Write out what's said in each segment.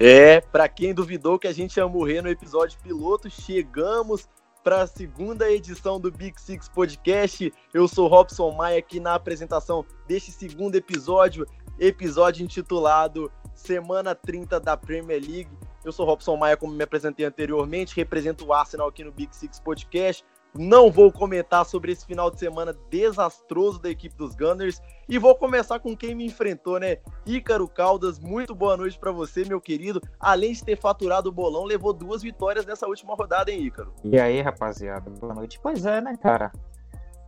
É, para quem duvidou que a gente ia morrer no episódio piloto, chegamos para a segunda edição do Big Six Podcast. Eu sou Robson Maia aqui na apresentação deste segundo episódio, episódio intitulado Semana 30 da Premier League. Eu sou Robson Maia, como me apresentei anteriormente, represento o Arsenal aqui no Big Six Podcast. Não vou comentar sobre esse final de semana desastroso da equipe dos Gunners e vou começar com quem me enfrentou, né? Ícaro Caldas, muito boa noite para você, meu querido. Além de ter faturado o bolão, levou duas vitórias nessa última rodada, hein, Ícaro? E aí, rapaziada, boa noite. Pois é, né, cara?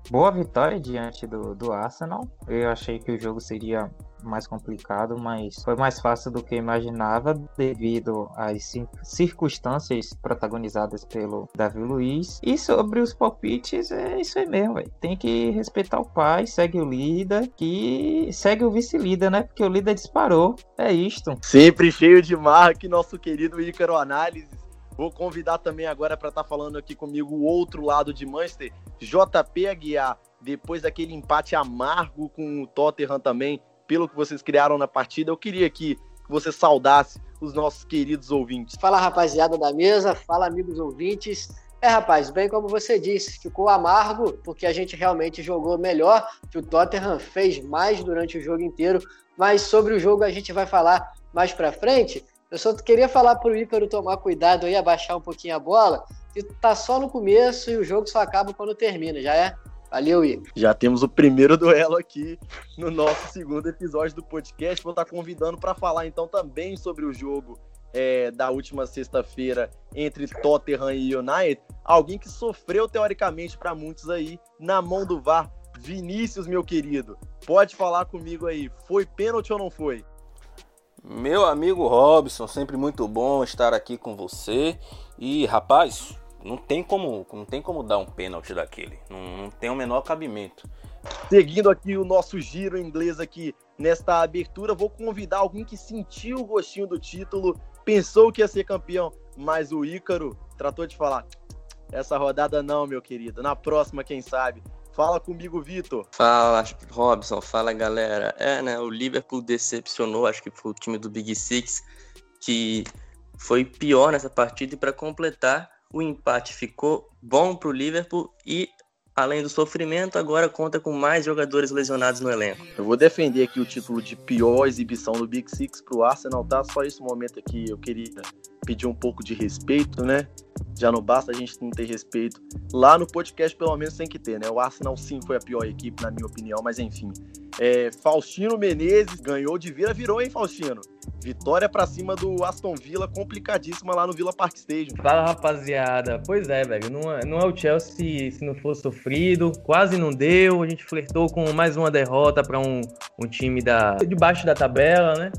Boa vitória diante do, do Arsenal. Eu achei que o jogo seria mais complicado, mas foi mais fácil do que imaginava devido às circunstâncias protagonizadas pelo Davi Luiz. E sobre os palpites, é isso aí mesmo, véio. tem que respeitar o pai, segue o líder, que segue o vice-líder, né? Porque o líder disparou. É isto. Sempre cheio de marra que nosso querido Ícaro Análises. Vou convidar também agora para estar tá falando aqui comigo o outro lado de Manchester, JP Aguiar. Depois daquele empate amargo com o Tottenham também, pelo que vocês criaram na partida. Eu queria que você saudasse os nossos queridos ouvintes. Fala rapaziada da mesa, fala amigos ouvintes. É, rapaz, bem como você disse, ficou amargo porque a gente realmente jogou melhor, que o Tottenham fez mais durante o jogo inteiro, mas sobre o jogo a gente vai falar mais pra frente. Eu só queria falar pro Ícaro tomar cuidado aí, abaixar um pouquinho a bola, que tá só no começo e o jogo só acaba quando termina, já é? Valeu, Igor. Já temos o primeiro duelo aqui no nosso segundo episódio do podcast. Vou estar convidando para falar então também sobre o jogo é, da última sexta-feira entre Tottenham e United. Alguém que sofreu, teoricamente, para muitos aí, na mão do VAR. Vinícius, meu querido, pode falar comigo aí. Foi pênalti ou não foi? Meu amigo Robson, sempre muito bom estar aqui com você. E rapaz, não tem como, não tem como dar um pênalti daquele. Não, não tem o menor cabimento. Seguindo aqui o nosso giro inglês aqui nesta abertura, vou convidar alguém que sentiu o gostinho do título, pensou que ia ser campeão, mas o Ícaro tratou de falar: essa rodada não, meu querido. Na próxima, quem sabe. Fala comigo, Vitor. Fala, Robson. Fala, galera. É, né? O Liverpool decepcionou, acho que foi o time do Big Six que foi pior nessa partida e para completar o empate ficou bom para o Liverpool e, além do sofrimento, agora conta com mais jogadores lesionados no elenco. Eu vou defender aqui o título de pior exibição do Big Six para o Arsenal, tá? Só esse momento aqui eu queria pedir um pouco de respeito, né? Já não basta a gente não ter respeito. Lá no podcast, pelo menos, tem que ter, né? O Arsenal sim foi a pior equipe, na minha opinião, mas enfim. É, Faustino Menezes ganhou de vira, virou, hein, Faustino? Vitória para cima do Aston Villa, complicadíssima lá no Villa Park Stadium. Fala, rapaziada. Pois é, velho. Não é, é o Chelsea se não fosse sofrido. Quase não deu. A gente flertou com mais uma derrota para um, um time da, de baixo da tabela, né?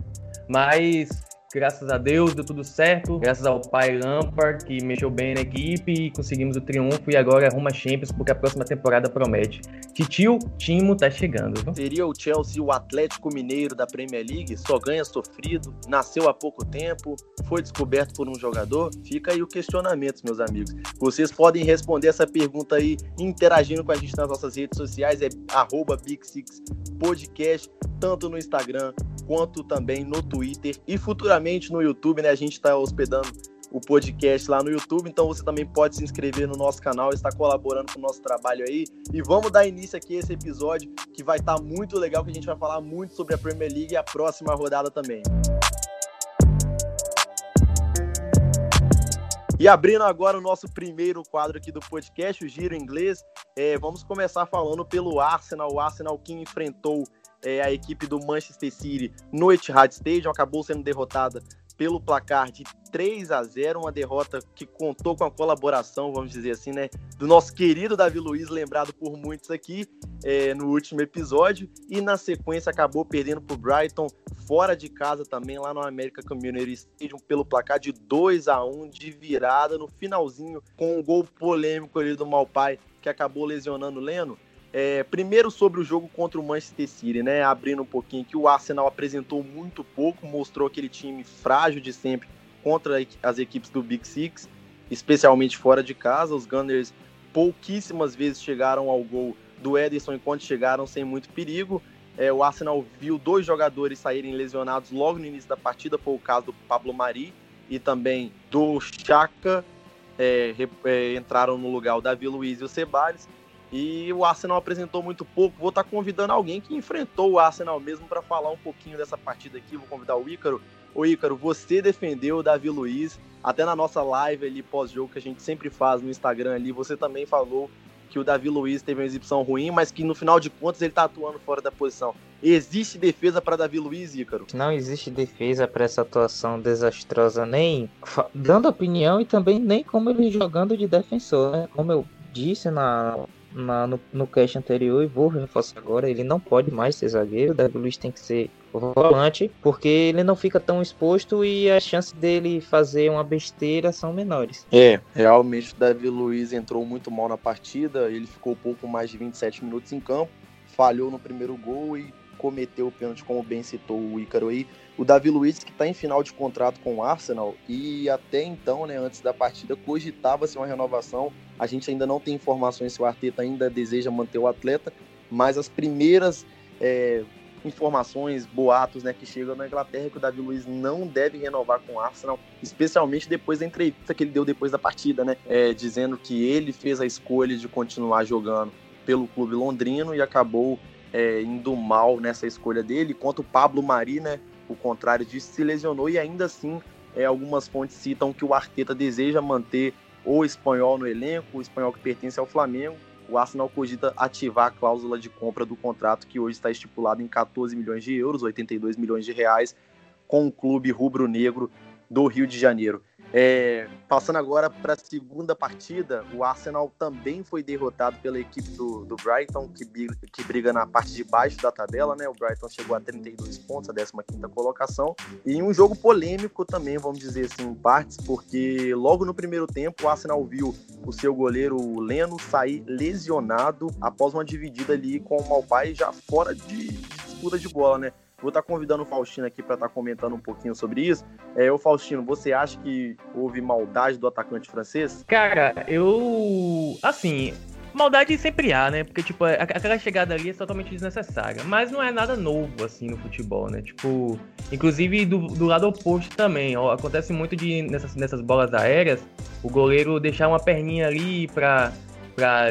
Mas Graças a Deus deu tudo certo. Graças ao pai Lampard, que mexeu bem na equipe e conseguimos o triunfo. E agora é rumo a Champions, porque a próxima temporada promete. Titio Timo tá chegando. Viu? Seria o Chelsea o Atlético Mineiro da Premier League? Só ganha sofrido, nasceu há pouco tempo, foi descoberto por um jogador? Fica aí o questionamento, meus amigos. Vocês podem responder essa pergunta aí interagindo com a gente nas nossas redes sociais. É arroba Big Six Podcast, tanto no Instagram quanto também no Twitter e futuramente no YouTube, né? A gente está hospedando o podcast lá no YouTube, então você também pode se inscrever no nosso canal, estar colaborando com o nosso trabalho aí. E vamos dar início aqui a esse episódio que vai estar tá muito legal, que a gente vai falar muito sobre a Premier League e a próxima rodada também. E abrindo agora o nosso primeiro quadro aqui do podcast, o Giro Inglês, é, vamos começar falando pelo Arsenal, o Arsenal que enfrentou é, a equipe do Manchester City no Etihad Stadium, acabou sendo derrotada pelo placar de 3 a 0, uma derrota que contou com a colaboração, vamos dizer assim, né, do nosso querido Davi Luiz, lembrado por muitos aqui é, no último episódio, e na sequência acabou perdendo para o Brighton fora de casa também, lá no América Community Stadium, pelo placar de 2 a 1 de virada no finalzinho, com um gol polêmico ali do Malpai, que acabou lesionando o Leno. É, primeiro sobre o jogo contra o Manchester City, né? Abrindo um pouquinho que o Arsenal apresentou muito pouco, mostrou aquele time frágil de sempre contra as equipes do Big Six, especialmente fora de casa. Os Gunners pouquíssimas vezes chegaram ao gol do Ederson enquanto chegaram sem muito perigo. É, o Arsenal viu dois jogadores saírem lesionados logo no início da partida, foi o caso do Pablo Mari e também do Chaka, é, é, entraram no lugar o Davi Luiz e o Ceballos. E o Arsenal apresentou muito pouco. Vou estar tá convidando alguém que enfrentou o Arsenal mesmo para falar um pouquinho dessa partida aqui. Vou convidar o Ícaro. Ô Ícaro, você defendeu o Davi Luiz, até na nossa live ali pós-jogo que a gente sempre faz no Instagram ali, você também falou que o Davi Luiz teve uma exibição ruim, mas que no final de contas ele tá atuando fora da posição. Existe defesa para Davi Luiz, Ícaro? Não existe defesa para essa atuação desastrosa, nem dando opinião e também nem como ele jogando de defensor, né? Como eu disse na na, no, no cast anterior e vou reforçar agora, ele não pode mais ser zagueiro, o Davi Luiz tem que ser volante, porque ele não fica tão exposto e as chances dele fazer uma besteira são menores. É, realmente o Davi Luiz entrou muito mal na partida, ele ficou pouco mais de 27 minutos em campo, falhou no primeiro gol e cometeu o pênalti, como bem citou o Ícaro aí. O Davi Luiz, que está em final de contrato com o Arsenal, e até então, né, antes da partida, cogitava-se uma renovação. A gente ainda não tem informações se o Arteta ainda deseja manter o atleta, mas as primeiras é, informações, boatos né, que chegam na Inglaterra é que o Davi Luiz não deve renovar com o Arsenal, especialmente depois da entrevista que ele deu depois da partida, né, é, dizendo que ele fez a escolha de continuar jogando pelo clube londrino e acabou é, indo mal nessa escolha dele, enquanto o Pablo Mari, né, o contrário disso, se lesionou e ainda assim é, algumas fontes citam que o Arteta deseja manter o espanhol no elenco, o espanhol que pertence ao Flamengo. O Arsenal cogita ativar a cláusula de compra do contrato que hoje está estipulado em 14 milhões de euros, 82 milhões de reais, com o clube rubro-negro do Rio de Janeiro. É, passando agora para a segunda partida, o Arsenal também foi derrotado pela equipe do, do Brighton, que, que, briga na parte de baixo da tabela, né? O Brighton chegou a 32 pontos, a 15 colocação. E um jogo polêmico também, vamos dizer assim, em partes, porque logo no primeiro tempo o Arsenal viu o seu goleiro Leno sair lesionado após uma dividida ali com o Malpai já fora de disputa de bola, né? Vou estar tá convidando o Faustino aqui para estar tá comentando um pouquinho sobre isso. É, o Faustino, você acha que houve maldade do atacante francês? Cara, eu. Assim, maldade sempre há, né? Porque, tipo, aquela chegada ali é totalmente desnecessária. Mas não é nada novo, assim, no futebol, né? Tipo, inclusive do, do lado oposto também. Ó, acontece muito de, nessas, nessas bolas aéreas, o goleiro deixar uma perninha ali pra,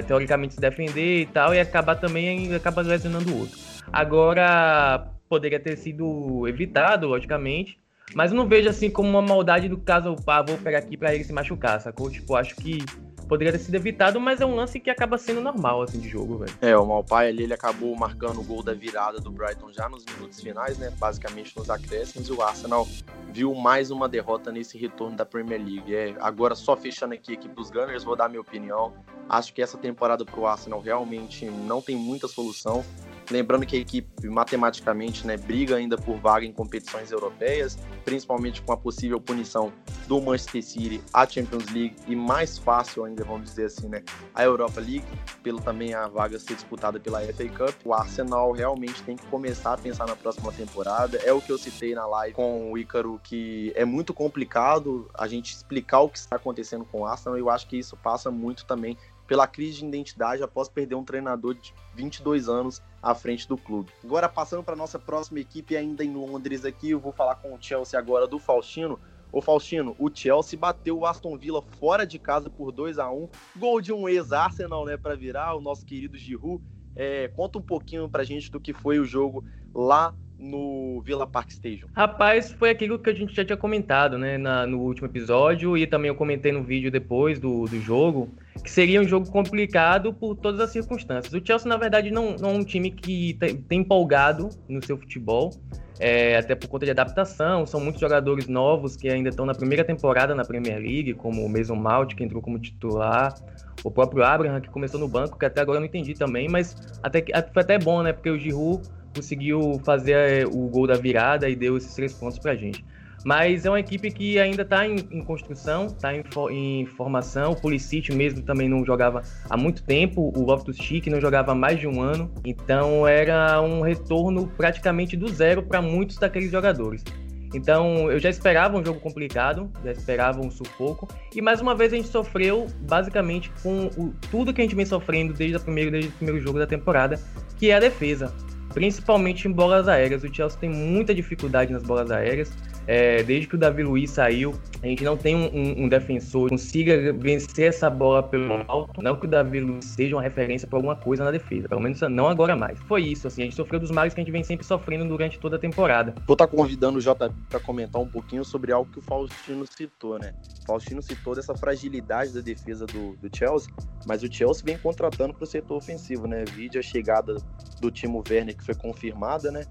teoricamente se defender e tal, e acabar também acaba lesionando o outro. Agora, poderia ter sido evitado, logicamente. Mas eu não vejo assim como uma maldade do caso, ah, vou pegar aqui para ele se machucar, sacou? Tipo, acho que poderia ter sido evitado, mas é um lance que acaba sendo normal, assim, de jogo, velho. É, o Malpai ali, ele acabou marcando o gol da virada do Brighton já nos minutos finais, né? Basicamente nos acréscimos, e o Arsenal viu mais uma derrota nesse retorno da Premier League. É, agora, só fechando aqui, aqui pros Gunners, vou dar minha opinião. Acho que essa temporada pro Arsenal realmente não tem muita solução. Lembrando que a equipe matematicamente né, briga ainda por vaga em competições europeias, principalmente com a possível punição do Manchester City à Champions League e mais fácil ainda, vamos dizer assim, né, a Europa League, pelo também a vaga ser disputada pela FA Cup. O Arsenal realmente tem que começar a pensar na próxima temporada. É o que eu citei na live com o Ícaro, que é muito complicado a gente explicar o que está acontecendo com o Arsenal. Eu acho que isso passa muito também pela crise de identidade após perder um treinador de 22 anos à frente do clube. Agora, passando para nossa próxima equipe, ainda em Londres, aqui, eu vou falar com o Chelsea agora do Faustino. Ô Faustino, o Chelsea bateu o Aston Villa fora de casa por 2 a 1 Gol de um ex-Arsenal, né, para virar, o nosso querido Giroud. É, conta um pouquinho pra gente do que foi o jogo lá no Villa Park Stadium? Rapaz, foi aquilo que a gente já tinha comentado, né, na, no último episódio e também eu comentei no vídeo depois do, do jogo, que seria um jogo complicado por todas as circunstâncias. O Chelsea, na verdade, não, não é um time que tem, tem empolgado no seu futebol, é, até por conta de adaptação, são muitos jogadores novos que ainda estão na primeira temporada na Premier League, como o Mason Mount, que entrou como titular, o próprio Abraham, que começou no banco, que até agora eu não entendi também, mas até, foi até bom, né, porque o Giroud conseguiu fazer é, o gol da virada e deu esses três pontos pra gente. Mas é uma equipe que ainda está em, em, construção, está em, em, formação. O Pulisic mesmo também não jogava há muito tempo. O Loftus Cheek não jogava há mais de um ano. Então era um retorno praticamente do zero para muitos daqueles jogadores. Então eu já esperava um jogo complicado, já esperava um sufoco. E mais uma vez a gente sofreu basicamente com o, tudo que a gente vem sofrendo desde, a primeira, desde o primeiro jogo da temporada, que é a defesa. Principalmente em bolas aéreas. O Chelsea tem muita dificuldade nas bolas aéreas. É, desde que o Davi Luiz saiu, a gente não tem um, um, um, defensor que consiga vencer essa bola pelo alto. Não que o Davi Luiz seja uma referência para alguma coisa na defesa, pelo menos não agora mais. Foi isso, assim, a gente sofreu dos males que a gente vem sempre sofrendo durante toda a temporada. Vou estar tá convidando o JP para comentar um pouquinho sobre algo que o Faustino citou, né? O Faustino citou dessa fragilidade da defesa do, do Chelsea, mas o Chelsea vem contratando para o setor ofensivo, né? Vídeo a chegada do Timo Werner, que foi confirmada, né?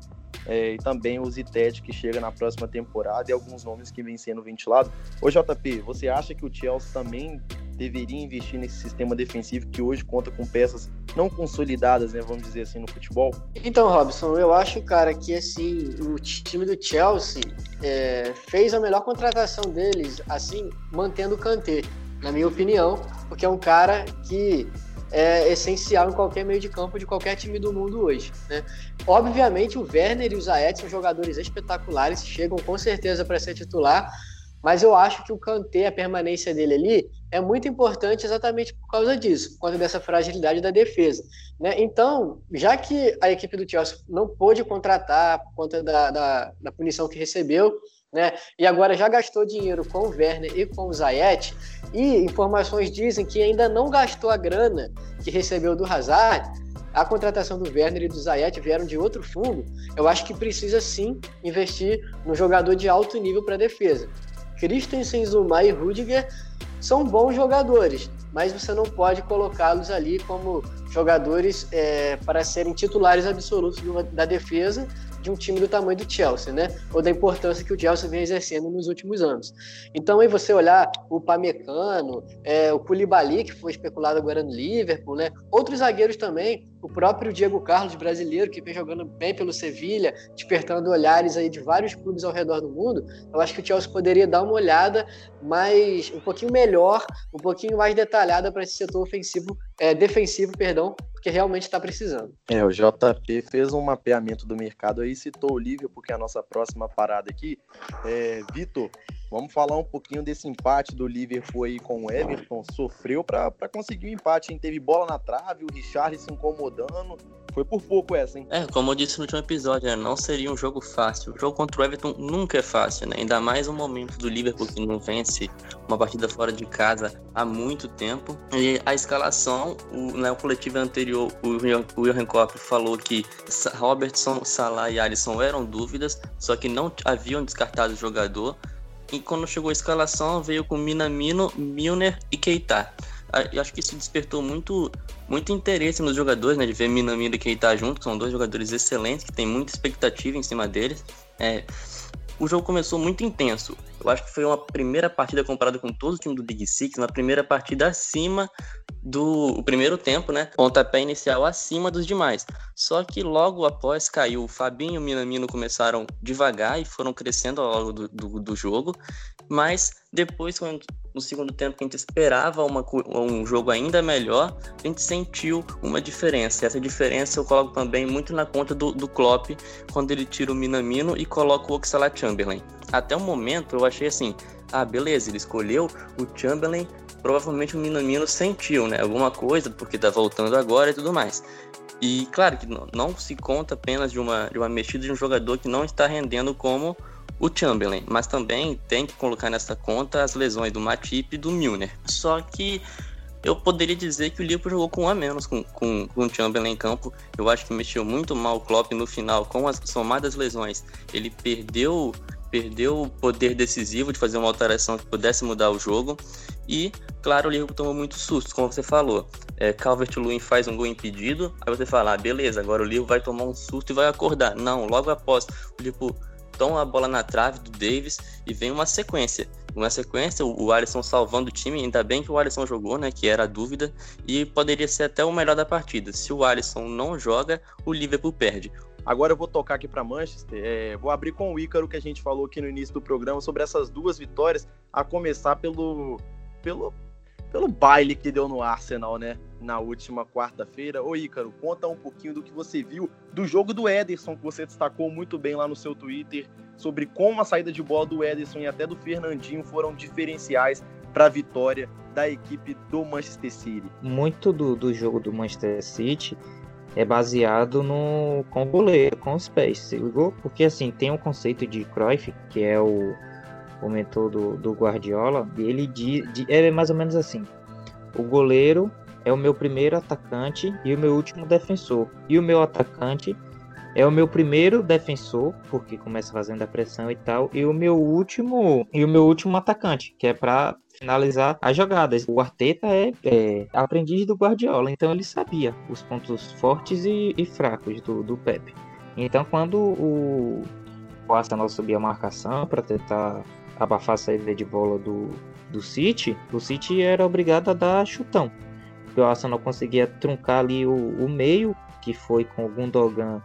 É, e também o Zited que chega na próxima temporada e alguns nomes que vêm sendo ventilados. Ô JP, você acha que o Chelsea também deveria investir nesse sistema defensivo que hoje conta com peças não consolidadas, né, vamos dizer assim, no futebol? Então, Robson, eu acho, cara, que assim, o time do Chelsea é, fez a melhor contratação deles, assim, mantendo o Kanté, na minha opinião, porque é um cara que é essencial em qualquer meio de campo de qualquer time do mundo hoje. Né? Obviamente, o Werner e o Zayet são jogadores espetaculares, chegam com certeza para ser titular, mas eu acho que o Kanté, a permanência dele ali, é muito importante exatamente por causa disso, por causa dessa fragilidade da defesa. Né? Então, já que a equipe do Chelsea não pôde contratar por conta da, da, da punição que recebeu, né? E agora já gastou dinheiro com o Werner e com o Zayet, e informações dizem que ainda não gastou a grana que recebeu do Hazard. A contratação do Werner e do Zayet vieram de outro fundo. Eu acho que precisa sim investir no jogador de alto nível para defesa. Christensen, Zuma e Rudiger são bons jogadores, mas você não pode colocá-los ali como jogadores é, para serem titulares absolutos da defesa de um time do tamanho do Chelsea, né? Ou da importância que o Chelsea vem exercendo nos últimos anos. Então, aí você olhar o Pamecano, é, o Koulibaly, que foi especulado agora no Liverpool, né? Outros zagueiros também, o próprio Diego Carlos, brasileiro, que vem jogando bem pelo Sevilha, despertando olhares aí de vários clubes ao redor do mundo, eu acho que o Chelsea poderia dar uma olhada mais, um pouquinho melhor, um pouquinho mais detalhada para esse setor ofensivo, é, defensivo, perdão, porque realmente está precisando. É, o JP fez um mapeamento do mercado aí, citou o Lívia, porque é a nossa próxima parada aqui. É, Vitor, Vamos falar um pouquinho desse empate do Liverpool aí com o Everton. Sofreu para conseguir o um empate, hein? Teve bola na trave, o Richard se incomodando. Foi por pouco essa, hein? É, como eu disse no último episódio, né? não seria um jogo fácil. O jogo contra o Everton nunca é fácil, né? Ainda mais um momento do Liverpool que não vence uma partida fora de casa há muito tempo. E a escalação, o, na coletiva anterior, o Johan Klopp falou que Robertson, Salah e Alisson eram dúvidas, só que não haviam descartado o jogador. E quando chegou a escalação, veio com Minamino, Milner e Keita. Eu acho que isso despertou muito, muito interesse nos jogadores, né? De ver Minamino e Keita juntos, são dois jogadores excelentes, que tem muita expectativa em cima deles. É, o jogo começou muito intenso. Eu acho que foi uma primeira partida comparada com todo o time do Big Six, uma primeira partida acima do primeiro tempo, né? Pontapé inicial acima dos demais. Só que logo após caiu, o Fabinho e o Minamino começaram devagar e foram crescendo ao longo do, do, do jogo. Mas depois, quando, no segundo tempo, a gente esperava uma, um jogo ainda melhor, a gente sentiu uma diferença. Essa diferença eu coloco também muito na conta do, do Klopp, quando ele tira o Minamino e coloca o Oxalá Chamberlain. Até o momento eu achei assim, ah, beleza, ele escolheu o Chamberlain provavelmente o Minamino sentiu, né? Alguma coisa, porque tá voltando agora e tudo mais. E claro que não, se conta apenas de uma, de uma mexida de um jogador que não está rendendo como o Chamberlain, mas também tem que colocar nessa conta as lesões do Matip e do Milner. Só que eu poderia dizer que o Liverpool jogou com um a menos com, com, com o Chamberlain em campo. Eu acho que mexeu muito mal o Klopp no final, com as somadas lesões. Ele perdeu perdeu o poder decisivo de fazer uma alteração que pudesse mudar o jogo. E, claro, o Liverpool tomou muito susto, como você falou. É, Calvert-Lewin faz um gol impedido, aí você fala, ah, beleza, agora o Liverpool vai tomar um susto e vai acordar. Não, logo após, o Liverpool toma a bola na trave do Davis e vem uma sequência. Uma sequência, o Alisson salvando o time, ainda bem que o Alisson jogou, né, que era a dúvida, e poderia ser até o melhor da partida. Se o Alisson não joga, o Liverpool perde. Agora eu vou tocar aqui para Manchester. É, vou abrir com o Ícaro que a gente falou aqui no início do programa sobre essas duas vitórias, a começar pelo pelo pelo baile que deu no Arsenal, né? Na última quarta-feira. Ô Ícaro, conta um pouquinho do que você viu do jogo do Ederson, que você destacou muito bem lá no seu Twitter, sobre como a saída de bola do Ederson e até do Fernandinho foram diferenciais para a vitória da equipe do Manchester City. Muito do, do jogo do Manchester City é baseado no com o goleiro, com os pés, se ligou? Porque assim, tem um conceito de Cruyff, que é o, o mentor do, do Guardiola, e ele diz, é mais ou menos assim: o goleiro é o meu primeiro atacante e o meu último defensor, e o meu atacante é o meu primeiro defensor, porque começa fazendo a pressão e tal, e o meu último e o meu último atacante, que é para finalizar as jogadas. O Arteta é, é, aprendiz do Guardiola, então ele sabia os pontos fortes e, e fracos do, do Pepe. Então quando o, o Arsenal subia a marcação para tentar abafar a saída de bola do, do City, o City era obrigado a dar chutão. Porque o Arsenal conseguia truncar ali o, o meio, que foi com o Gundogan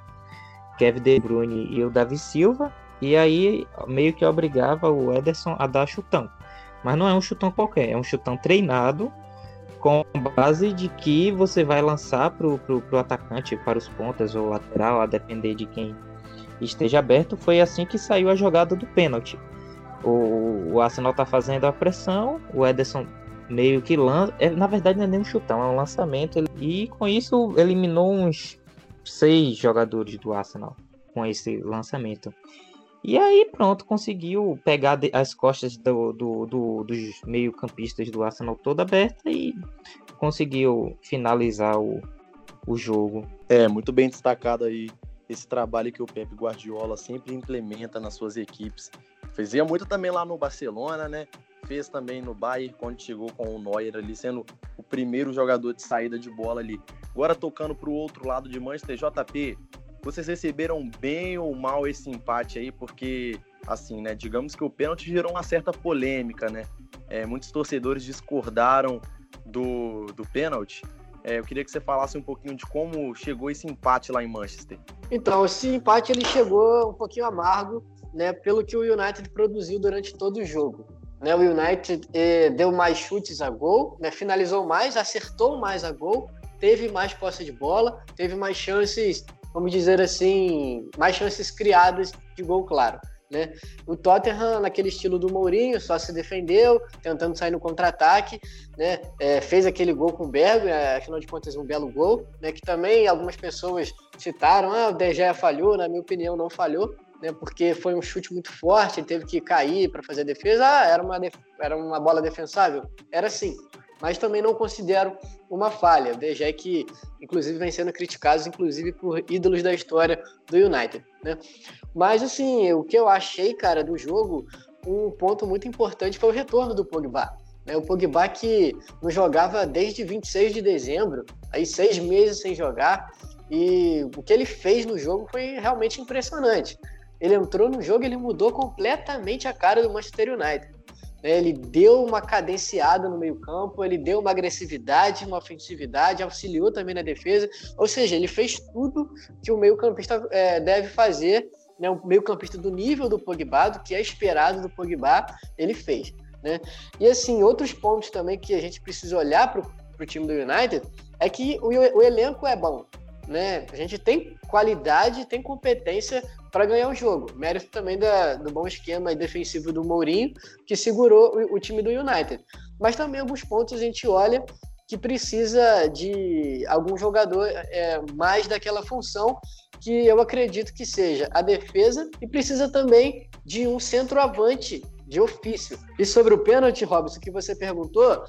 Kevin De Bruyne e o Davi Silva, e aí meio que obrigava o Ederson a dar chutão. Mas não é um chutão qualquer, é um chutão treinado com base de que você vai lançar para o atacante, para os pontas ou lateral, a depender de quem esteja aberto. Foi assim que saiu a jogada do pênalti. O, o Arsenal está fazendo a pressão, o Ederson meio que lança. É, na verdade, não é nem um chutão, é um lançamento. E com isso eliminou uns seis jogadores do Arsenal com esse lançamento. E aí, pronto, conseguiu pegar as costas do, do, do, dos meio-campistas do Arsenal toda aberta e conseguiu finalizar o, o jogo. É, muito bem destacado aí esse trabalho que o Pepe Guardiola sempre implementa nas suas equipes. Fazia muito também lá no Barcelona, né? Fez também no Bayern, quando chegou com o Neuer ali, sendo o primeiro jogador de saída de bola ali. Agora tocando para o outro lado de Manchester, JP, vocês receberam bem ou mal esse empate aí? Porque, assim, né, digamos que o pênalti gerou uma certa polêmica, né? É, muitos torcedores discordaram do, do pênalti. É, eu queria que você falasse um pouquinho de como chegou esse empate lá em Manchester. Então, esse empate ele chegou um pouquinho amargo, né, pelo que o United produziu durante todo o jogo. Né, o United eh, deu mais chutes a gol, né, finalizou mais, acertou mais a gol teve mais posse de bola, teve mais chances, vamos dizer assim, mais chances criadas de gol claro. Né? O Tottenham, naquele estilo do Mourinho, só se defendeu, tentando sair no contra-ataque, né? É, fez aquele gol com o Bergo, afinal de contas, um belo gol, né? que também algumas pessoas citaram, ah, o De Gea falhou, na minha opinião, não falhou, né? porque foi um chute muito forte, ele teve que cair para fazer a defesa, ah, era uma, def... era uma bola defensável? Era sim, mas também não considero uma falha. O De que, inclusive, vem sendo criticado, inclusive, por ídolos da história do United, né? Mas, assim, o que eu achei, cara, do jogo, um ponto muito importante foi o retorno do Pogba. Né? O Pogba que não jogava desde 26 de dezembro, aí seis meses sem jogar, e o que ele fez no jogo foi realmente impressionante. Ele entrou no jogo, ele mudou completamente a cara do Manchester United. Né? Ele deu uma cadenciada no meio-campo, ele deu uma agressividade, uma ofensividade, auxiliou também na defesa. Ou seja, ele fez tudo que o meio-campista é, deve fazer, né? o meio-campista do nível do Pogba, do que é esperado do Pogba, ele fez. Né? E assim, outros pontos também que a gente precisa olhar para o time do United é que o, o elenco é bom. Né? A gente tem qualidade, tem competência para ganhar o jogo. Mérito também da, do bom esquema defensivo do Mourinho, que segurou o, o, time do United. Mas também alguns pontos a gente olha que precisa de algum jogador é, mais daquela função que eu acredito que seja a defesa e precisa também de um centroavante de ofício. E sobre o pênalti, Robson, que você perguntou,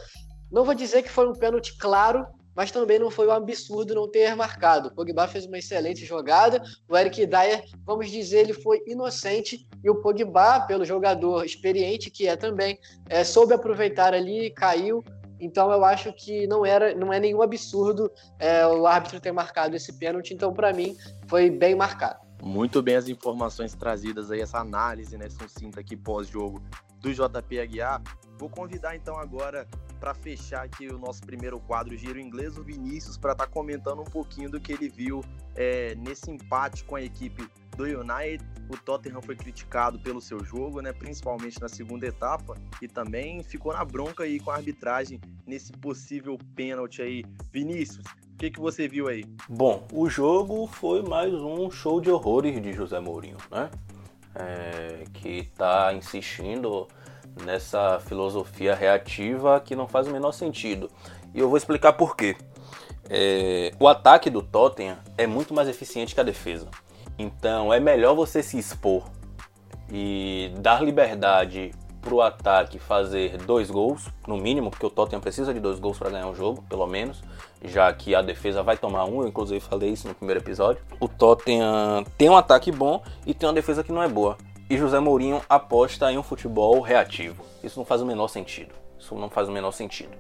não vou dizer que foi um pênalti claro, mas também não foi um absurdo não ter marcado. O Pogba fez uma excelente jogada, o Eric Dyer, vamos dizer, ele foi inocente, e o Pogba, pelo jogador experiente que é também, é, soube aproveitar ali, caiu, então eu acho que não era, não é nenhum absurdo é, o árbitro ter marcado esse pênalti, então para mim foi bem marcado. Muito bem as informações trazidas aí, essa análise, né, sucinta aqui pós-jogo do JP Aguiar. Vou convidar então agora para fechar aqui o nosso primeiro quadro Giro Inglês, o Vinícius, para estar tá comentando um pouquinho do que ele viu é, nesse empate com a equipe do United. O Tottenham foi criticado pelo seu jogo, né, principalmente na segunda etapa, e também ficou na bronca aí com a arbitragem nesse possível pênalti aí. Vinícius, o que, que você viu aí? Bom, o jogo foi mais um show de horrores de José Mourinho, né? É, que está insistindo nessa filosofia reativa que não faz o menor sentido. E eu vou explicar por quê. é, o ataque do Tottenham é muito mais eficiente que a defesa. Então é melhor você se expor e dar liberdade para o ataque fazer dois gols, no mínimo, porque o Tottenham precisa de dois gols para ganhar o jogo, pelo menos, já que a defesa vai tomar um, eu inclusive falei isso no primeiro episódio. O Tottenham tem um ataque bom e tem uma defesa que não é boa. E José Mourinho aposta em um futebol reativo. Isso não faz o menor sentido. Isso não faz o menor sentido.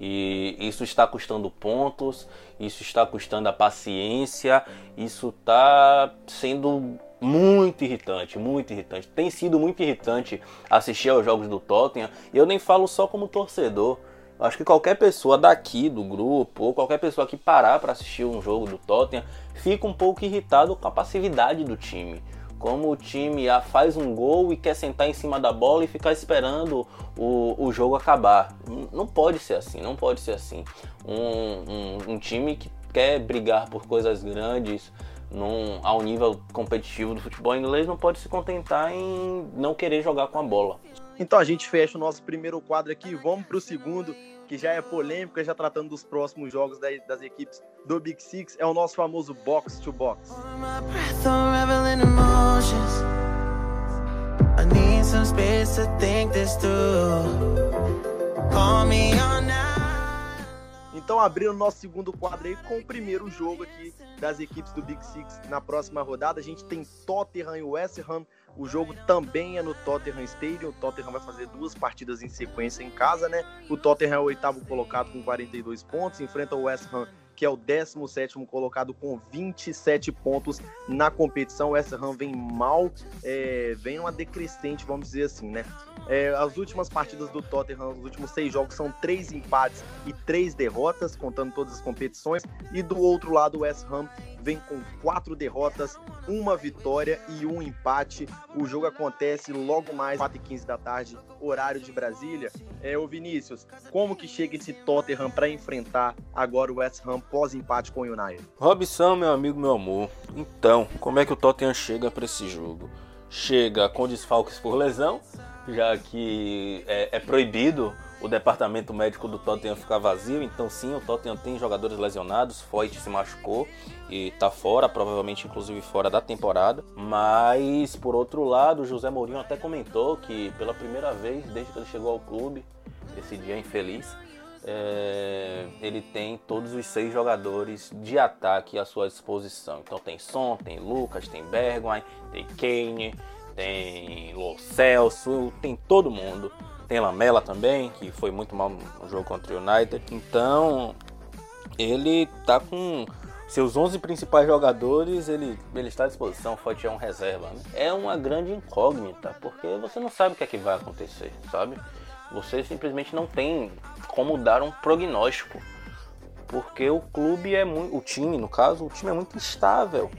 E isso está custando pontos, isso está custando a paciência, isso está sendo muito irritante, muito irritante. Tem sido muito irritante assistir aos jogos do Tottenham. E eu nem falo só como torcedor. Eu acho que qualquer pessoa daqui do grupo, ou qualquer pessoa que parar para assistir um jogo do Tottenham, fica um pouco irritado com a passividade do time. Como o time faz um gol e quer sentar em cima da bola e ficar esperando o, o jogo acabar. Não pode ser assim, não pode ser assim. Um, um, um time que quer brigar por coisas grandes, num, ao nível competitivo do futebol inglês não pode se contentar em não querer jogar com a bola. Então a gente fecha o nosso primeiro quadro aqui, vamos para o segundo, que já é polêmica, já tratando dos próximos jogos das, equipes do Big Six, é o nosso famoso box to box. Call me on now. Então, abrindo nosso segundo quadro aí com o primeiro jogo aqui das equipes do Big Six na próxima rodada. A gente tem Tottenham e West Ham. O jogo também é no Tottenham Stadium. O Tottenham vai fazer duas partidas em sequência em casa, né? O Tottenham é o oitavo colocado com 42 pontos, enfrenta o West Ham que é o 17 colocado com 27 pontos na competição. O West Ham vem mal, é, vem uma decrescente, vamos dizer assim, né? É, as últimas partidas do Tottenham, os últimos seis jogos, são três empates e três derrotas, contando todas as competições. E do outro lado, o West Ham vem com quatro derrotas, uma vitória e um empate. O jogo acontece logo mais 4 e 15 da tarde, horário de Brasília. É, o Vinícius, como que chega esse Tottenham para enfrentar agora o West Ham pós-empate com o United? Robson, meu amigo, meu amor. Então, como é que o Tottenham chega para esse jogo? Chega com desfalques por lesão, já que é, é proibido o departamento médico do Tottenham ficar vazio, então sim, o Tottenham tem jogadores lesionados, Foyt se machucou e tá fora, provavelmente inclusive fora da temporada, mas por outro lado, José Mourinho até comentou que pela primeira vez desde que ele chegou ao clube, esse dia infeliz, é, ele tem todos os seis jogadores de ataque à sua disposição. Então tem Son, tem Lucas, tem Bergwijn, tem Kane, tem Lo Celso, tem todo mundo. Tem Lamela também, que foi muito mal no jogo contra o United. Então, ele tá com seus 11 principais jogadores, ele, ele está à disposição. Forte é um reserva. Né? É uma grande incógnita, porque você não sabe o que é que vai acontecer, sabe? Você simplesmente não tem como dar um prognóstico. Porque o clube é muito. O time, no caso, o time é muito instável.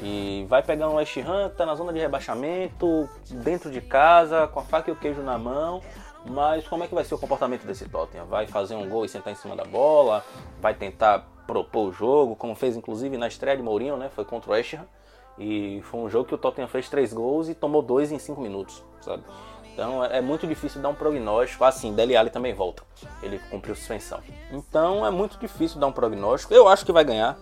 E vai pegar um West Ham tá na zona de rebaixamento, dentro de casa, com a faca e o queijo na mão. Mas como é que vai ser o comportamento desse Tottenham? Vai fazer um gol e sentar em cima da bola? Vai tentar propor o jogo, como fez inclusive na estreia de Mourinho, né? Foi contra o West Ham. E foi um jogo que o Tottenham fez três gols e tomou dois em cinco minutos, sabe? Então é, é muito difícil dar um prognóstico. Assim, Dele Alli também volta. Ele cumpriu suspensão. Então é muito difícil dar um prognóstico. Eu acho que vai ganhar.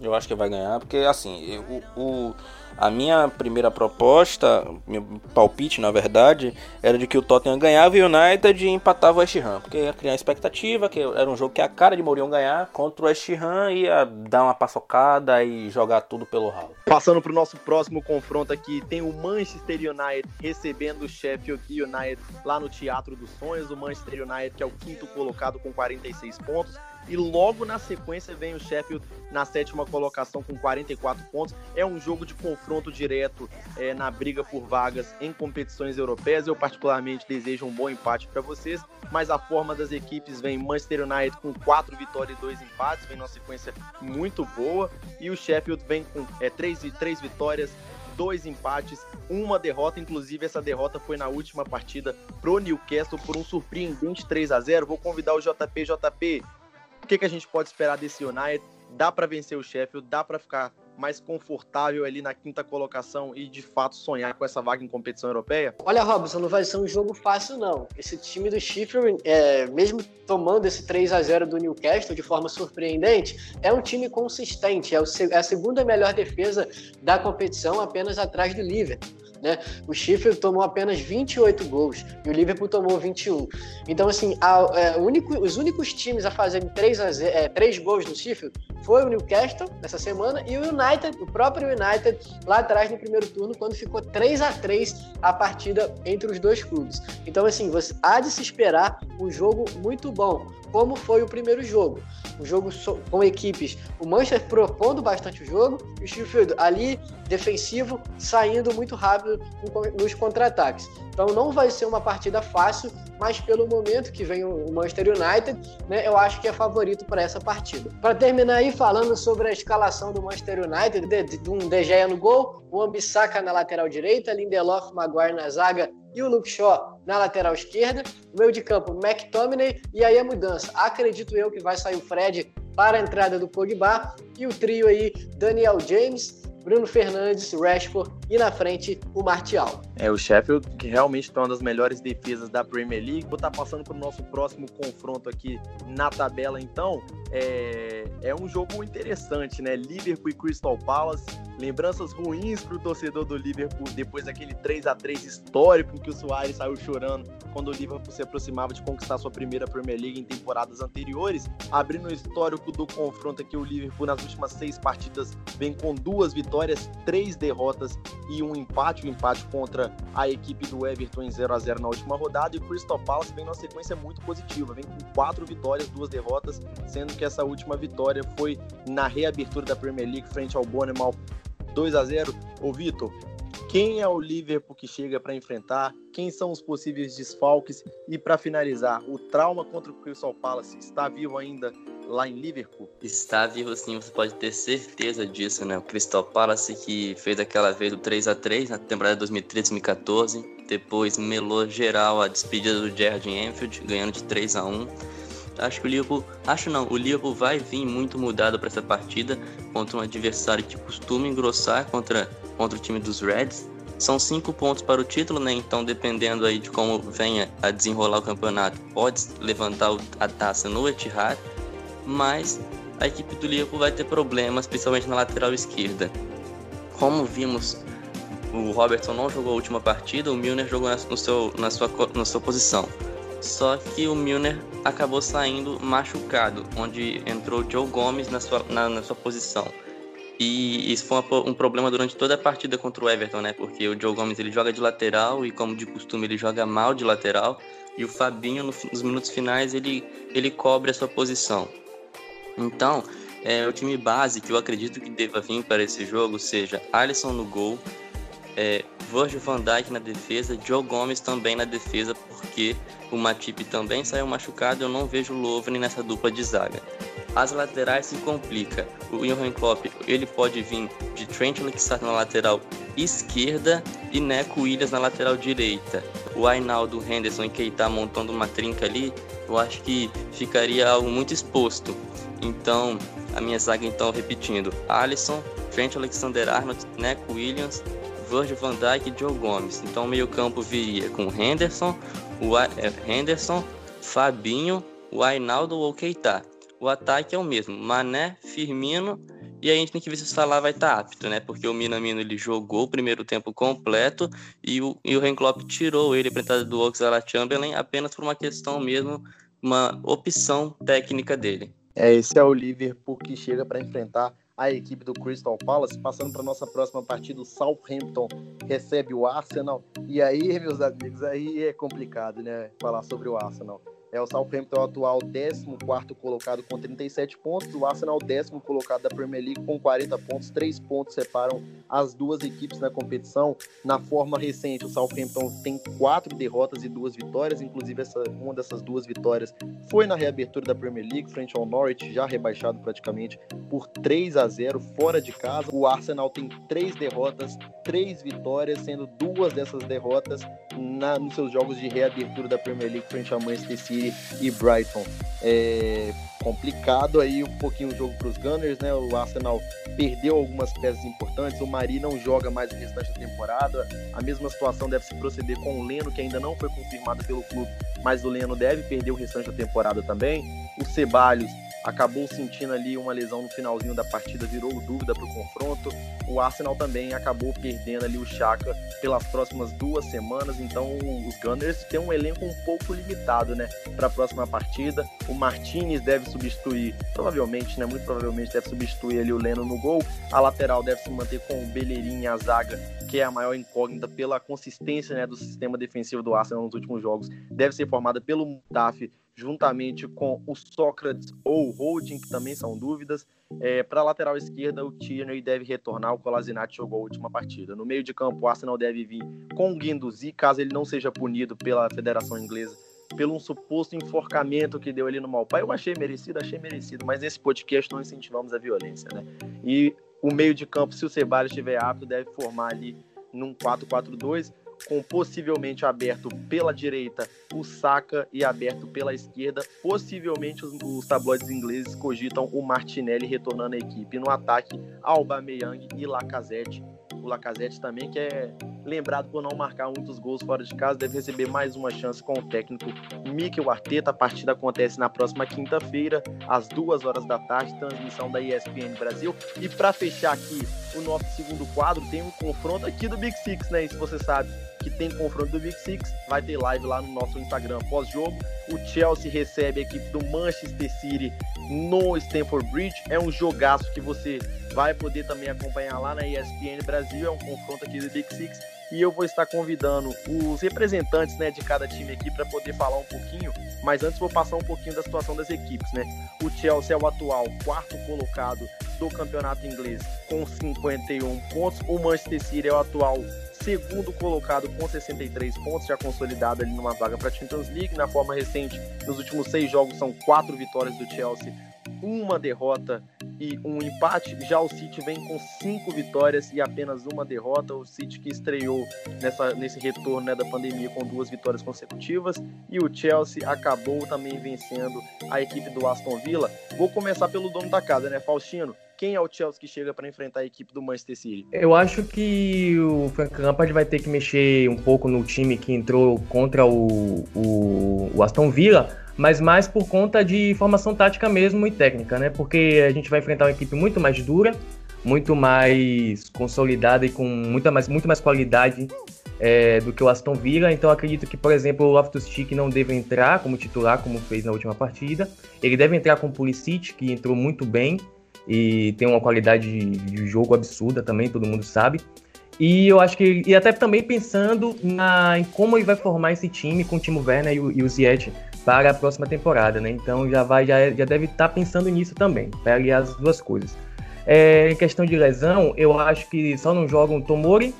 Eu acho que vai ganhar, porque assim, o, o a minha primeira proposta, meu palpite na verdade, era de que o Tottenham ganhava e o United empatava o West Ham, porque ia criar expectativa, que era um jogo que a cara de Mourinho ganhar, contra o West Ham ia dar uma paçocada e jogar tudo pelo ralo. Passando para o nosso próximo confronto aqui, tem o Manchester United recebendo o Sheffield United lá no Teatro dos Sonhos, o Manchester United que é o quinto colocado com 46 pontos, e logo na sequência vem o Sheffield na sétima colocação com 44 pontos. É um jogo de confronto direto é, na briga por vagas em competições europeias. Eu, particularmente, desejo um bom empate para vocês, mas a forma das equipes vem Manchester United com quatro vitórias e dois empates, vem numa sequência muito boa, e o Sheffield vem com é, três, vitórias, dois empates, uma derrota. Inclusive, essa derrota foi na última partida pro Newcastle por um surpreendente 3 a 0 Vou convidar o JP. JP, que, que a gente pode esperar desse United? Dá para vencer o Sheffield, dá para ficar mais confortável ali na quinta colocação e de fato sonhar com essa vaga em competição europeia? Olha, Robson, não vai ser um jogo fácil, não. Esse time do Sheffield, é, mesmo tomando esse 3 a 0 do Newcastle de forma surpreendente, é um time consistente, é, é a segunda melhor defesa da competição, apenas atrás do Liverpool. Né? O Sheffield tomou apenas 28 gols e o Liverpool tomou 21. Então, assim, a, é, único, os únicos times a fazerem 3, a 0, é, 3 gols no Sheffield foi o Newcastle nessa semana e o United, o próprio United, lá atrás no primeiro turno, quando ficou 3 a 3 a partida entre os dois clubes. Então, assim, você há de se esperar um jogo muito bom, como foi o primeiro jogo. Um jogo com equipes, o Manchester propondo bastante o jogo e o Sheffield ali defensivo, saindo muito rápido nos contra-ataques. Então não vai ser uma partida fácil, mas pelo momento que vem o Manchester United, né, eu acho que é favorito para essa partida. Para terminar aí falando sobre a escalação do Manchester United, de, de um De Gea no gol, o Ambissaca na lateral direita, Lindelof, Maguire na zaga e o Luke Shaw na lateral esquerda, meio de campo McTominay e aí a mudança. Acredito eu que vai sair o Fred para a entrada do Pogba e o trio aí Daniel James, Bruno Fernandes, Rashford e na frente o Martial. É o Sheffield que realmente tem uma das melhores defesas da Premier League. Vou estar passando para o nosso próximo confronto aqui na tabela, então. É, é um jogo interessante, né? Liverpool e Crystal Palace. Lembranças ruins para o torcedor do Liverpool depois daquele 3 a 3 histórico que o Soares saiu chorando quando o Liverpool se aproximava de conquistar sua primeira Premier League em temporadas anteriores. Abrindo o histórico do confronto aqui, o Liverpool nas últimas seis partidas vem com duas vitórias, três derrotas e um empate. O um empate contra a equipe do Everton em 0 a 0 na última rodada. E o Crystal Palace vem numa sequência muito positiva, vem com quatro vitórias, duas derrotas, sendo que essa última vitória foi na reabertura da Premier League frente ao Bournemouth 2 a 0. Ô Vitor, quem é o Liverpool que chega para enfrentar? Quem são os possíveis desfalques? E para finalizar, o trauma contra o Crystal Palace está vivo ainda lá em Liverpool? Está vivo sim, você pode ter certeza disso, né? O Crystal Palace que fez aquela vez do 3 a 3 na temporada 2013-2014, depois melou geral a despedida do Gerard Enfield, ganhando de 3 a 1 acho que o Liverpool, acho não, o Liverpool vai vir muito mudado para essa partida contra um adversário que costuma engrossar contra, contra o time dos Reds. São cinco pontos para o título, né? Então, dependendo aí de como venha a desenrolar o campeonato, pode levantar a taça no Etihad, mas a equipe do Liverpool vai ter problemas, principalmente na lateral esquerda. Como vimos, o Robertson não jogou a última partida, o Milner jogou no seu, na, sua, na sua posição. Só que o Milner acabou saindo machucado, onde entrou Joe Gomes na sua, na, na sua posição. E isso foi um problema durante toda a partida contra o Everton, né? Porque o Joe Gomes ele joga de lateral e, como de costume, ele joga mal de lateral. E o Fabinho, no, nos minutos finais, ele, ele cobre a sua posição. Então, é, o time base que eu acredito que deva vir para esse jogo seja Alisson no gol, é, Virgil van Dijk na defesa, Joe Gomes também na defesa, porque o Matip também saiu machucado, eu não vejo o Lovren nessa dupla de zaga. As laterais se complica. O Johan Klopp, ele pode vir de Trent Alexander na lateral esquerda e Neco Williams na lateral direita. O Ainaldo, Henderson e Keita montando uma trinca ali, eu acho que ficaria algo muito exposto. Então, a minha zaga então repetindo, Alisson, Trent Alexander-Arnold, Neco Williams, Virgil van Dijk e Joe Gomes. Então o meio-campo viria com Henderson, o é, Henderson, Fabinho, o Ainaldo ou o Keita. O ataque é o mesmo, Mané, Firmino e a gente tem que ver se o Salah vai estar tá apto, né? Porque o Minamino ele jogou o primeiro tempo completo e o, e o tirou ele para entrada do Oxlade-Chamberlain apenas por uma questão mesmo, uma opção técnica dele. É, esse é o Liverpool que chega para enfrentar a equipe do Crystal Palace. Passando para nossa próxima partida, o Southampton recebe o Arsenal. E aí, meus amigos, aí é complicado, né? Falar sobre o Arsenal. É o Southampton atual 14 colocado com 37 pontos, o Arsenal 10 colocado da Premier League com 40 pontos, 3 pontos separam as duas equipes na competição. Na forma recente, o Southampton tem quatro derrotas e duas vitórias, inclusive essa, uma dessas duas vitórias foi na reabertura da Premier League, frente ao Norwich, já rebaixado praticamente por 3 a 0 fora de casa. O Arsenal tem três derrotas, três vitórias, sendo duas dessas derrotas na, nos seus jogos de reabertura da Premier League frente ao Manchester City E Brighton. É complicado aí um pouquinho o jogo para os Gunners, né? O Arsenal perdeu algumas peças importantes, o Mari não joga mais o restante da temporada. A mesma situação deve se proceder com o Leno, que ainda não foi confirmado pelo clube, mas o Leno deve perder o restante da temporada também. O Ceballos acabou sentindo ali uma lesão no finalzinho da partida, virou dúvida para o confronto. O Arsenal também acabou perdendo ali o Chaka pelas próximas duas semanas, então os Gunners têm um elenco um pouco limitado, né, para a próxima partida. O Martinez deve substituir, provavelmente, né, muito provavelmente deve substituir ali o Leno no gol. A lateral deve se manter com o Bellerin e a zaga, que é a maior incógnita pela consistência, né, do sistema defensivo do Arsenal nos últimos jogos. Deve ser formada pelo Mustafi juntamente com o Sócrates ou o Holding, que também são dúvidas. É, Para a lateral esquerda, o Tierney deve retornar, o Kolasinac jogou a última partida. No meio de campo, o Arsenal deve vir com o Guendouzi, caso ele não seja punido pela Federação Inglesa pelo um suposto enforcamento que deu ali no Malpai. Eu achei merecido, achei merecido, mas nesse podcast não incentivamos a violência, né? E o meio de campo, se o Ceballos estiver apto, deve formar ali num 4-4-2 com possivelmente aberto pela direita o Saka e aberto pela esquerda. Possivelmente os, os tabloides ingleses cogitam o Martinelli retornando à equipe no ataque, Aubameyang e Lacazette. O Lacazette também, que é lembrado por não marcar muitos gols fora de casa, deve receber mais uma chance com o técnico Mikel Arteta. A partida acontece na próxima quinta-feira, às duas horas da tarde, transmissão da ESPN Brasil. E para fechar aqui o nosso segundo quadro, tem um confronto aqui do Big Six, né? E se você sabe, que tem confronto do Big Six. Vai ter live lá no nosso Instagram pós-jogo. O Chelsea recebe a equipe do Manchester City no Stamford Bridge. É um jogaço que você vai poder também acompanhar lá na ESPN Brasil. É um confronto aqui do Big Six. E eu vou estar convidando os representantes né, de cada time aqui para poder falar um pouquinho. Mas antes vou passar um pouquinho da situação das equipes. Né? O Chelsea é o atual quarto colocado do campeonato inglês com 51 pontos. O Manchester City é o atual segundo colocado com 63 pontos, já consolidado ali numa vaga para a Champions League. Na forma recente, nos últimos seis jogos são quatro vitórias do Chelsea, uma derrota e um empate. Já o City vem com cinco vitórias e apenas uma derrota. O City que estreou nessa, nesse retorno né, da pandemia com duas vitórias consecutivas. E o Chelsea acabou também vencendo a equipe do Aston Villa. Vou começar pelo dono da casa, né, Faustino? quem é o Chelsea que chega para enfrentar a equipe do Manchester City? Eu acho que o Frank Lampard vai ter que mexer um pouco no time que entrou contra o, o, o Aston Villa, mas mais por conta de formação tática mesmo e técnica, né? Porque a gente vai enfrentar uma equipe muito mais dura, muito mais consolidada e com muita mais, muito mais qualidade é, do que o Aston Villa. Então acredito que, por exemplo, o Loftus-Cheek não deve entrar como titular, como fez na última partida. Ele deve entrar com o Pulisic, que entrou muito bem e tem uma qualidade de jogo absurda também, todo mundo sabe. E eu acho que, e até também pensando na, em como ele vai formar esse time com o Timo Werner e o, e o Ziyech para a próxima temporada, né? Então já vai, já, já deve estar tá pensando nisso também, para aliar as duas coisas. É, em questão de lesão, eu acho que só não jogam o Tomori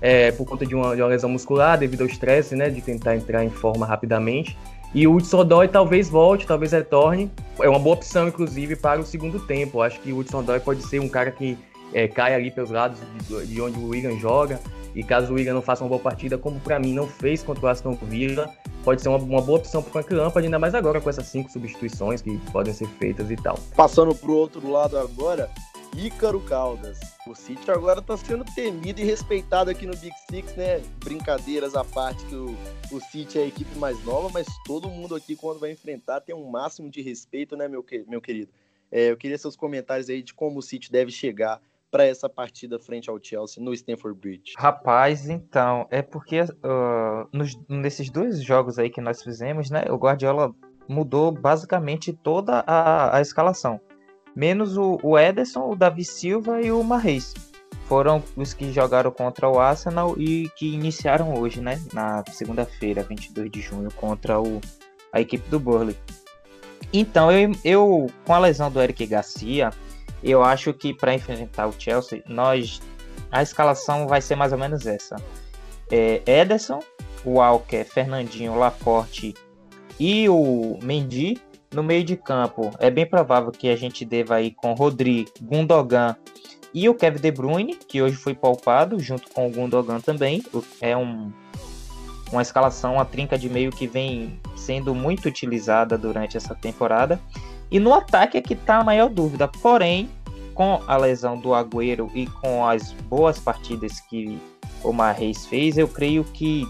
é, por conta de uma, de uma lesão muscular, devido ao estresse, né? De tentar entrar em forma rapidamente. E o Hudson Odoi talvez volte, talvez retorne. É uma boa opção, inclusive, para o segundo tempo. Acho que o Hudson Odoi pode ser um cara que é, cai ali pelos lados de, de, onde o Wigan joga. E caso o Wigan não faça uma boa partida, como para mim não fez contra o Aston Villa, pode ser uma, uma boa opção para o Frank Lampard, ainda mais agora com essas cinco substituições que podem ser feitas e tal. Passando para o outro lado agora, Ícaro Caldas. O City agora está sendo temido e respeitado aqui no Big Six, né? Brincadeiras à parte que o, o City é a equipe mais nova, mas todo mundo aqui, quando vai enfrentar, tem um máximo de respeito, né, meu, meu querido? É, eu queria seus comentários aí de como o City deve chegar para essa partida frente ao Chelsea no Stamford Bridge. Rapaz, então, é porque uh, nos, nesses dois jogos aí que nós fizemos, né, o Guardiola mudou basicamente toda a, a escalação menos o, o Ederson, o Davi Silva e o Marreis. Foram os que jogaram contra o Arsenal e que iniciaram hoje, né? Na segunda-feira, 22 de junho, contra o, a equipe do Burley. Então, eu, eu com a lesão do Eric Garcia, eu acho que para enfrentar o Chelsea, nós a escalação vai ser mais ou menos essa: é Ederson, Walker, Fernandinho, Laporte e o Mendy no meio de campo, é bem provável que a gente deva ir com Rodri, Gundogan e o Kevin De Bruyne, que hoje foi poupado junto com o Gundogan também. É um uma escalação, a trinca de meio que vem sendo muito utilizada durante essa temporada. E no ataque é que está a maior dúvida. Porém, com a lesão do Agüero e com as boas partidas que o Marreis fez, eu creio que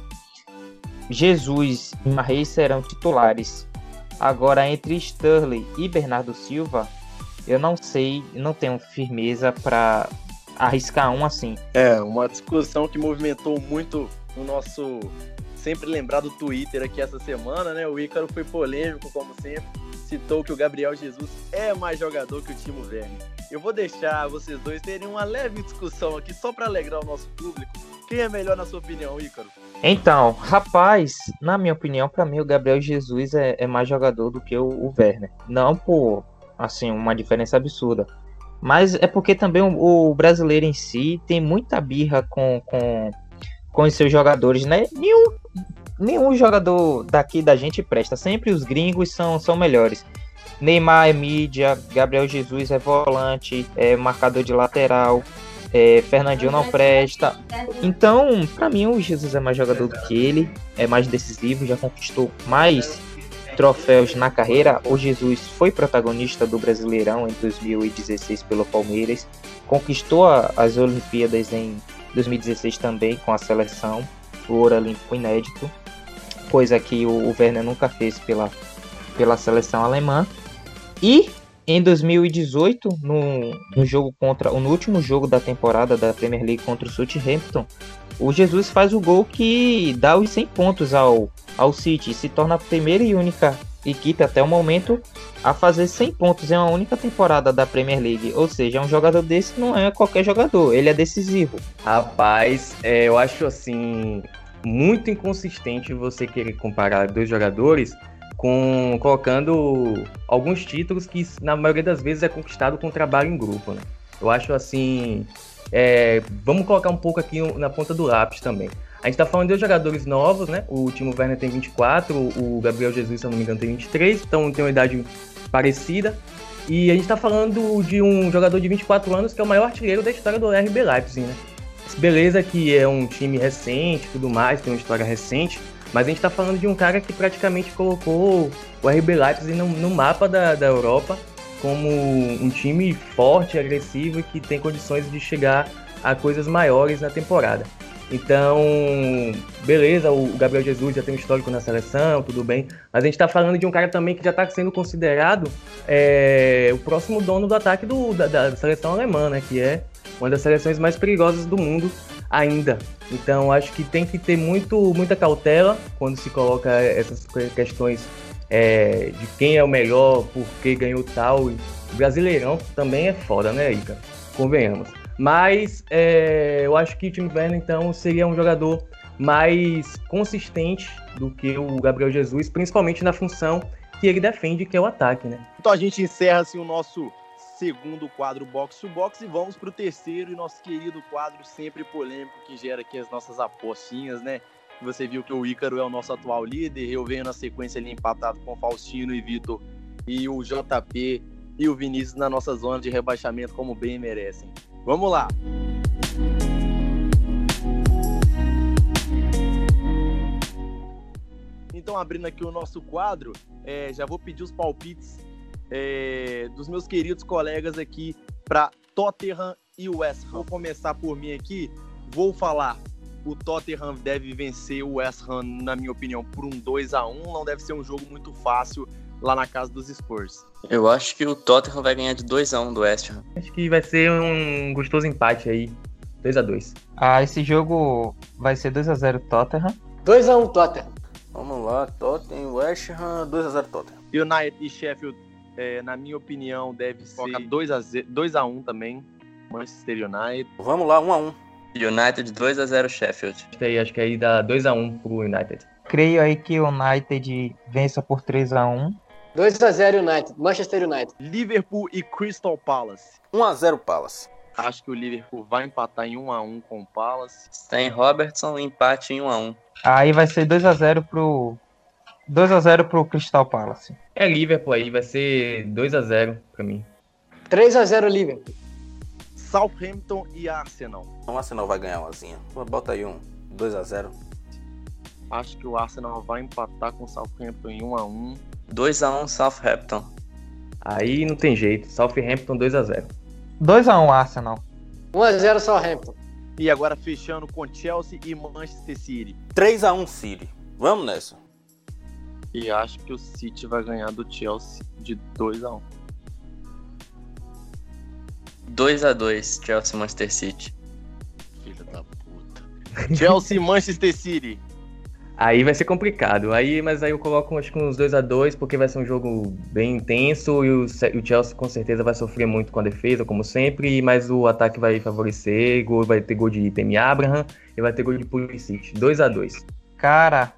Jesus e Marreis serão titulares. Agora, entre Sterling e Bernardo Silva, eu não sei, não tenho firmeza para arriscar um assim. É, uma discussão que movimentou muito o nosso sempre lembrado Twitter aqui essa semana, né? O Ícaro foi polêmico, como sempre, citou que o Gabriel Jesus é mais jogador que o Timo Werner. Eu vou deixar vocês dois terem uma leve discussão aqui só para alegrar o nosso público. Quem é melhor na sua opinião, Ícaro? Então, rapaz, na minha opinião, para mim o Gabriel Jesus é, é, mais jogador do que o, o Werner. Não por assim uma diferença absurda, mas é porque também o, o brasileiro em si tem muita birra com, com, com os seus jogadores, né? Nenhum, nenhum jogador daqui da gente presta. Sempre os gringos são, são melhores. Neymar é mídia, Gabriel Jesus é volante, é marcador de lateral, é, Fernandinho não presta. Então, para mim, o Jesus é mais jogador do que ele, é mais decisivo, já conquistou mais troféus na carreira. O Jesus foi protagonista do Brasileirão em 2016 pelo Palmeiras, conquistou as Olimpíadas em 2016 também com a seleção, o ouro olímpico inédito, coisa que o, Werner nunca fez pela, pela seleção alemã. E em 2018, no, no jogo contra, no último jogo da temporada da Premier League contra o Southampton, o Jesus faz o gol que dá os 100 pontos ao, ao City, se torna a primeira e única equipe até o momento a fazer 100 pontos em uma única temporada da Premier League. Ou seja, um jogador desse não é qualquer jogador, ele é decisivo. Rapaz, é, eu acho assim muito inconsistente você querer comparar dois jogadores com colocando alguns títulos que na maioria das vezes é conquistado com trabalho em grupo, né? Eu acho assim, é, vamos colocar um pouco aqui na ponta do lápis também. A gente está falando de jogadores novos, né? O Timo Werner tem 24, o Gabriel Jesus, se não me engano, tem 23, então tem uma idade parecida. E a gente está falando de um jogador de 24 anos que é o maior artilheiro da história do RB Leipzig, né? Beleza que é um time recente tudo mais, tem uma história recente, mas a gente está falando de um cara que praticamente colocou o RB Leipzig no, no mapa da, da Europa como um time forte, agressivo e que tem condições de chegar a coisas maiores na temporada. Então, beleza, o Gabriel Jesus já tem um histórico na seleção, tudo bem. Mas a gente está falando de um cara também que já está sendo considerado é, o próximo dono do ataque do, da, da, seleção alemã, né? Que é uma das seleções mais perigosas do mundo ainda. Então, acho que tem que ter muito, muita cautela quando se coloca essas questões é, de quem é o melhor, por que ganhou tal. O Brasileirão também é foda, né, Ica? Convenhamos. Mas é, eu acho que o time Werner, então, seria um jogador mais consistente do que o Gabriel Jesus, principalmente na função que ele defende, que é o ataque, né? Então a gente encerra assim, o nosso segundo quadro box to box e vamos para o terceiro e nosso querido quadro sempre polêmico que gera aqui as nossas apostinhas, né? Você viu que o Ícaro é o nosso atual líder, eu venho na sequência ali empatado com Faustino e Vitor e o JP e o Vinícius na nossa zona de rebaixamento como bem merecem. Vamos lá! Então, abrindo aqui o nosso quadro, é, já vou pedir os palpites é, dos meus queridos colegas aqui para Tottenham e West Ham. Vou começar por mim aqui. Vou falar o Tottenham deve vencer o West Ham, na minha opinião, por um 2 a 1 Não deve ser um jogo muito fácil lá na casa dos Spurs. Eu acho que o Tottenham vai ganhar de 2 a 1 do West Ham. Acho que vai ser um gostoso empate aí. 2 a 2 Ah, esse jogo vai ser 2 a 0 Tottenham. 2 a 1 Tottenham. Vamos lá, Tottenham, West Ham, 2 a 0 Tottenham. United e Sheffield, é, na minha opinião, deve ser 2 a 0, 2 a 1 também. Manchester United. Vamos lá, 1 a 1 United 2 a 0 Sheffield. Acho que aí, acho que aí dá 2 a 1 pro United. Creio aí que o United vença por 3 a 1 2 a 0 United, Manchester United. Liverpool e Crystal Palace. 1 a 0 Palace. Acho que o Liverpool vai empatar em 1 a 1 com o Palace. Tem Robertson, empate em 1 a 1. Aí vai ser 2 a 0 pro 2 a 0 pro Crystal Palace. É Liverpool aí, vai ser 2 a 0 para mim. 3 a 0 Liverpool. Southampton e Arsenal. O Arsenal vai ganhar uma asinha. Bota aí um 2 a 0 Acho que o Arsenal vai empatar com o Southampton em 1 a 1 2x1 Southampton. Aí não tem jeito. Southampton 2x0. 2x1 Arsenal. 1x0 Southampton. E agora fechando com Chelsea e Manchester City. 3x1 City. Vamos nessa. E acho que o City vai ganhar do Chelsea de 2 a 1 2x2 Chelsea Manchester City. Filha da puta. Chelsea e Manchester City. Aí vai ser complicado. Aí, mas aí eu coloco acho que uns 2 a 2 porque vai ser um jogo bem intenso e o, o Chelsea com certeza vai sofrer muito com a defesa, como sempre, mas o ataque vai favorecer, gol, vai ter gol de Temi Abraham e vai ter gol de Pulisic. 2 a 2 Cara,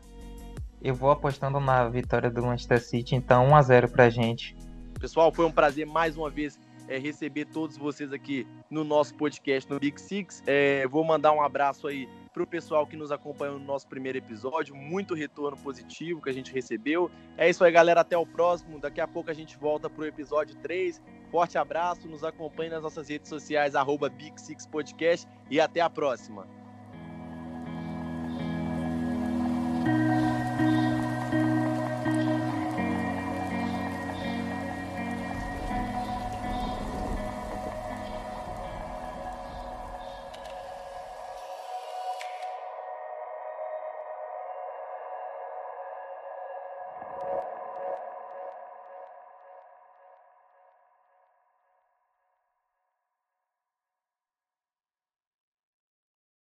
eu vou apostando na vitória do Manchester City, então 1x0 pra gente. Pessoal, foi um prazer mais uma vez é, receber todos vocês aqui no nosso podcast no Big Six. É, vou mandar um abraço aí pro pessoal que nos acompanhou no nosso primeiro episódio. Muito retorno positivo que a gente recebeu. É isso aí, galera. Até o próximo. Daqui a pouco a gente volta pro episódio 3. Forte abraço. Nos acompanhe nas nossas redes sociais, arroba Big Six Podcast. E até a próxima.